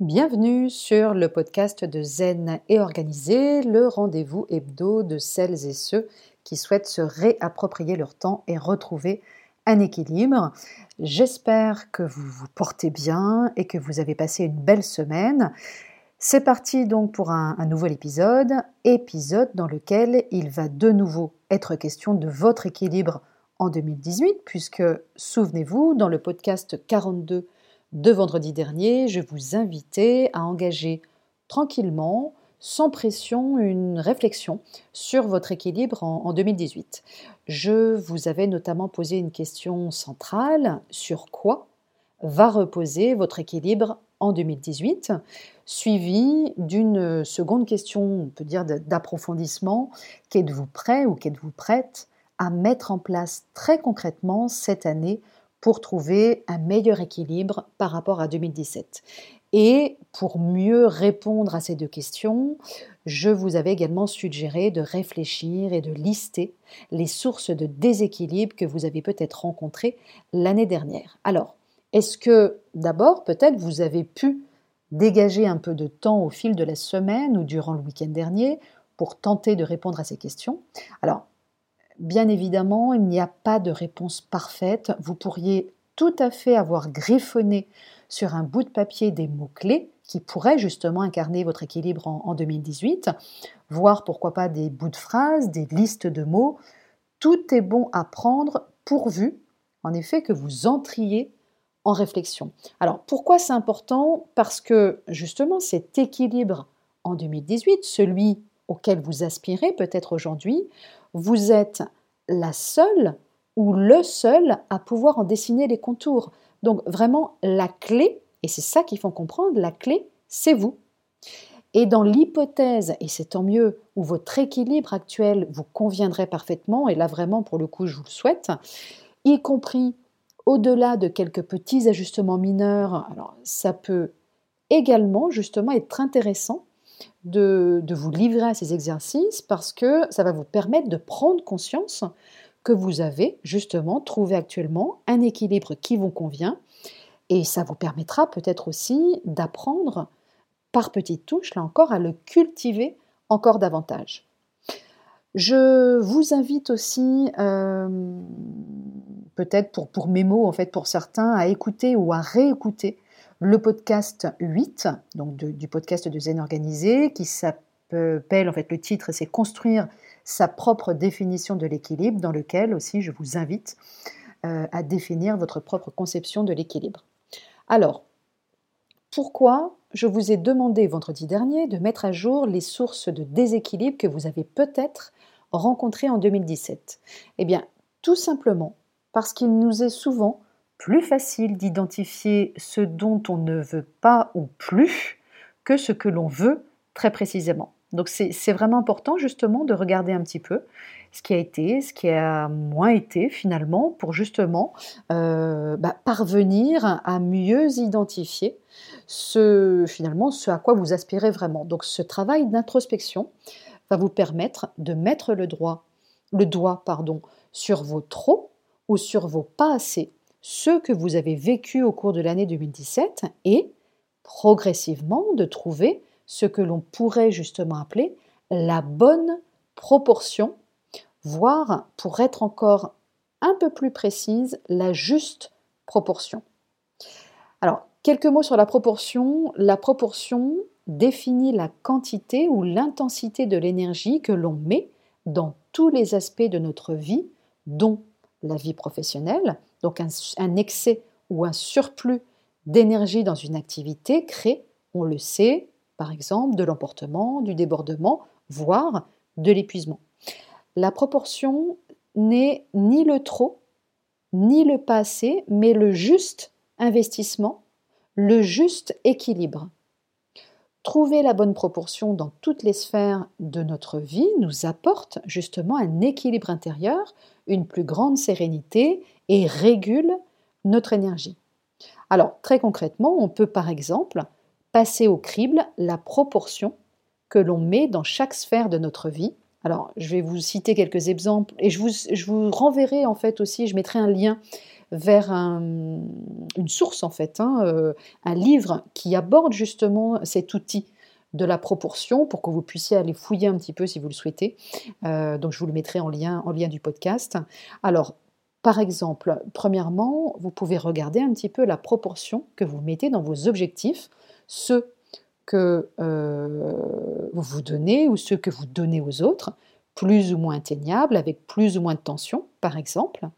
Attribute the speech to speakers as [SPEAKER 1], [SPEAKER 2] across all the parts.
[SPEAKER 1] Bienvenue sur le podcast de Zen et Organisé, le rendez-vous hebdo de celles et ceux qui souhaitent se réapproprier leur temps et retrouver un équilibre. J'espère que vous vous portez bien et que vous avez passé une belle semaine. C'est parti donc pour un, un, nouvel épisode, épisode dans lequel il va de nouveau être question de votre équilibre en 2018, puisque souvenez-vous, dans le podcast 42 de vendredi dernier, je vous invitais à engager tranquillement, sans pression, une réflexion sur votre équilibre en, 2018. Je vous avais notamment posé une question centrale sur quoi va reposer votre équilibre en 2018, suivie d'une seconde question, on peut dire d'approfondissement, qu'êtes-vous prêt ou qu'êtes-vous prête à mettre en place très concrètement cette année pour trouver un meilleur équilibre par rapport à 2017. Et pour mieux répondre à ces deux questions, je vous avais également suggéré de réfléchir et de lister les sources de déséquilibre que vous avez peut-être rencontrées l'année dernière. Alors, est-ce que d'abord, peut-être, vous avez pu dégager un peu de temps au fil de la semaine ou durant le week-end dernier pour tenter de répondre à ces questions? Bien évidemment, il n'y a pas de réponse parfaite. Vous pourriez tout à fait avoir griffonné sur un bout de papier des mots-clés qui pourraient justement incarner votre équilibre en, 2018, voire pourquoi pas des bouts de phrases, des listes de mots. Tout est bon à prendre pourvu, en effet, que vous entriez en réflexion. Alors pourquoi c'est important? Parce que justement cet équilibre en 2018, celui auquel vous aspirez peut-être aujourd'hui, vous êtes la seule ou le seul à pouvoir en dessiner les contours. Donc vraiment, la clé, et c'est ça qu'il faut comprendre, la clé, c'est vous. Et dans l'hypothèse, et c'est tant mieux, où votre équilibre actuel vous conviendrait parfaitement, et là vraiment pour le coup je vous le souhaite, y compris au-delà de quelques petits ajustements mineurs, alors ça peut également justement être intéressant de, vous livrer à ces exercices parce que ça va vous permettre de prendre conscience que vous avez justement trouvé actuellement un équilibre qui vous convient et ça vous permettra peut-être aussi d'apprendre par petites touches, là encore, à le cultiver encore davantage. Je vous invite aussi, euh, peut-être pour, pour mes mots, en fait, pour certains, à écouter ou à réécouter le podcast 8, donc du podcast de Zen Organisé, qui s'appelle, en fait, le titre, c'est Construire sa propre définition de l'équilibre, dans lequel aussi je vous invite euh, à définir votre propre conception de l'équilibre. Alors, pourquoi je vous ai demandé vendredi dernier de mettre à jour les sources de déséquilibre que vous avez peut-être rencontrées en 2017 Eh bien, tout simplement parce qu'il nous est souvent plus facile d'identifier ce dont on ne veut pas ou plus que ce que l'on veut très précisément. Donc c'est vraiment important justement de regarder un petit peu ce qui a été, ce qui a moins été finalement, pour justement euh, bah, parvenir à mieux identifier ce finalement ce à quoi vous aspirez vraiment. Donc ce travail d'introspection va vous permettre de mettre le, droit, le doigt sur vos trop ou sur vos pas assez ce que vous avez vécu au cours de l'année 2017 et progressivement de trouver ce que l'on pourrait justement appeler la bonne proportion, voire pour être encore un peu plus précise, la juste proportion. Alors, quelques mots sur la proportion. La proportion définit la quantité ou l'intensité de l'énergie que l'on met dans tous les aspects de notre vie, dont la vie professionnelle, donc un, excès ou un surplus d'énergie dans une activité crée, on le sait, par exemple, de l'emportement, du débordement, voire de l'épuisement. La proportion n'est ni le trop, ni le pas assez, mais le juste investissement, le juste équilibre. Trouver la bonne proportion dans toutes les sphères de notre vie nous apporte justement un équilibre intérieur, une plus grande sérénité et régule notre énergie. Alors très concrètement, on peut par exemple passer au crible la proportion que l'on met dans chaque sphère de notre vie. Alors je vais vous citer quelques exemples et je vous, je vous renverrai en fait aussi, je mettrai un lien vers une source en fait, hein, euh, un livre qui aborde justement cet outil de la proportion pour que vous puissiez aller fouiller un petit peu si vous le souhaitez. Euh, donc je vous le mettrai en lien, en lien du podcast. Alors, par exemple, premièrement, vous pouvez regarder un petit peu la proportion que vous mettez dans vos objectifs, ceux que euh, vous vous donnez ou ceux que vous donnez aux autres, plus ou moins atteignables, avec plus ou moins de tension, par exemple,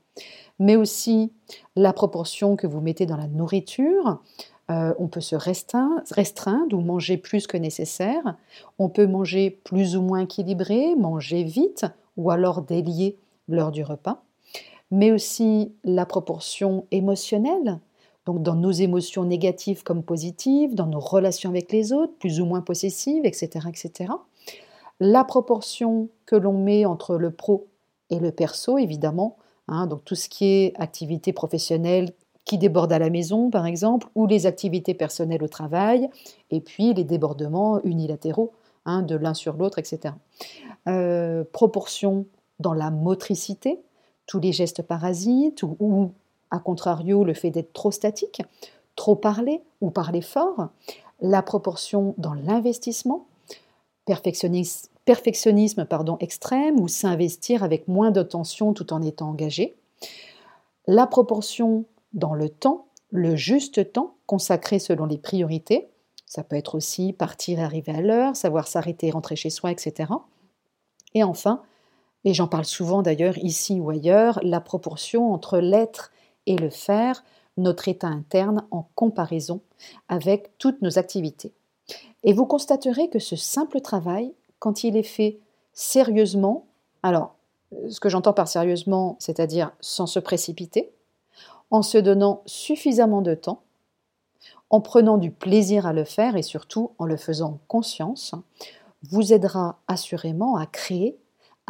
[SPEAKER 1] mais aussi la proportion que vous mettez dans la nourriture, euh, on peut se restreindre, ou manger plus que nécessaire. On peut manger plus ou moins équilibré, manger vite ou alors délier l'heure du repas. Mais aussi la proportion émotionnelle, donc dans nos émotions négatives comme positives, dans nos relations avec les autres, plus ou moins possessives, etc. etc. La proportion que l'on met entre le pro et le perso, évidemment, hein, donc tout ce qui est activité professionnelle, qui débordent à la maison, par exemple, ou les activités personnelles au travail, et puis les débordements unilatéraux hein, de l'un sur l'autre, etc. Euh, proportion dans la motricité, tous les gestes parasites, ou, à contrario le fait d'être trop statique, trop parler ou parler fort, la proportion dans l'investissement, perfectionnisme, pardon, extrême, ou s'investir avec moins de tension tout en étant engagé, la proportion dans le temps, le juste temps consacré selon les priorités. Ça peut être aussi partir et arriver à l'heure, savoir s'arrêter, rentrer chez soi, etc. Et enfin, et j'en parle souvent d'ailleurs ici ou ailleurs, la proportion entre l'être et le faire, notre état interne en comparaison avec toutes nos activités. Et vous constaterez que ce simple travail, quand il est fait sérieusement, alors ce que j'entends par sérieusement, c'est-à-dire sans se précipiter, en se donnant suffisamment de temps, en prenant du plaisir à le faire et surtout en le faisant conscience, vous aidera assurément à créer,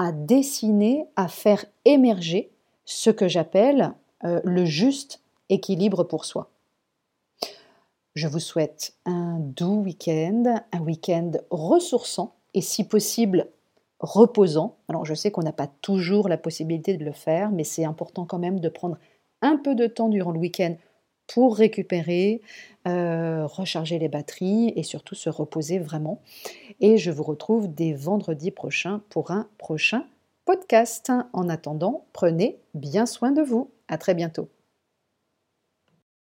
[SPEAKER 1] à dessiner, à faire émerger ce que j'appelle euh, le juste équilibre pour soi. Je vous souhaite un doux week-end, un week-end ressourçant et si possible reposant. Alors je sais qu'on n'a pas toujours la possibilité de le faire, mais c'est important quand même de prendre un peu de temps durant le week-end pour récupérer, euh, recharger les batteries et surtout se reposer vraiment. Et je vous retrouve dès vendredi prochain pour un prochain podcast. En attendant, prenez bien soin de vous. À très bientôt.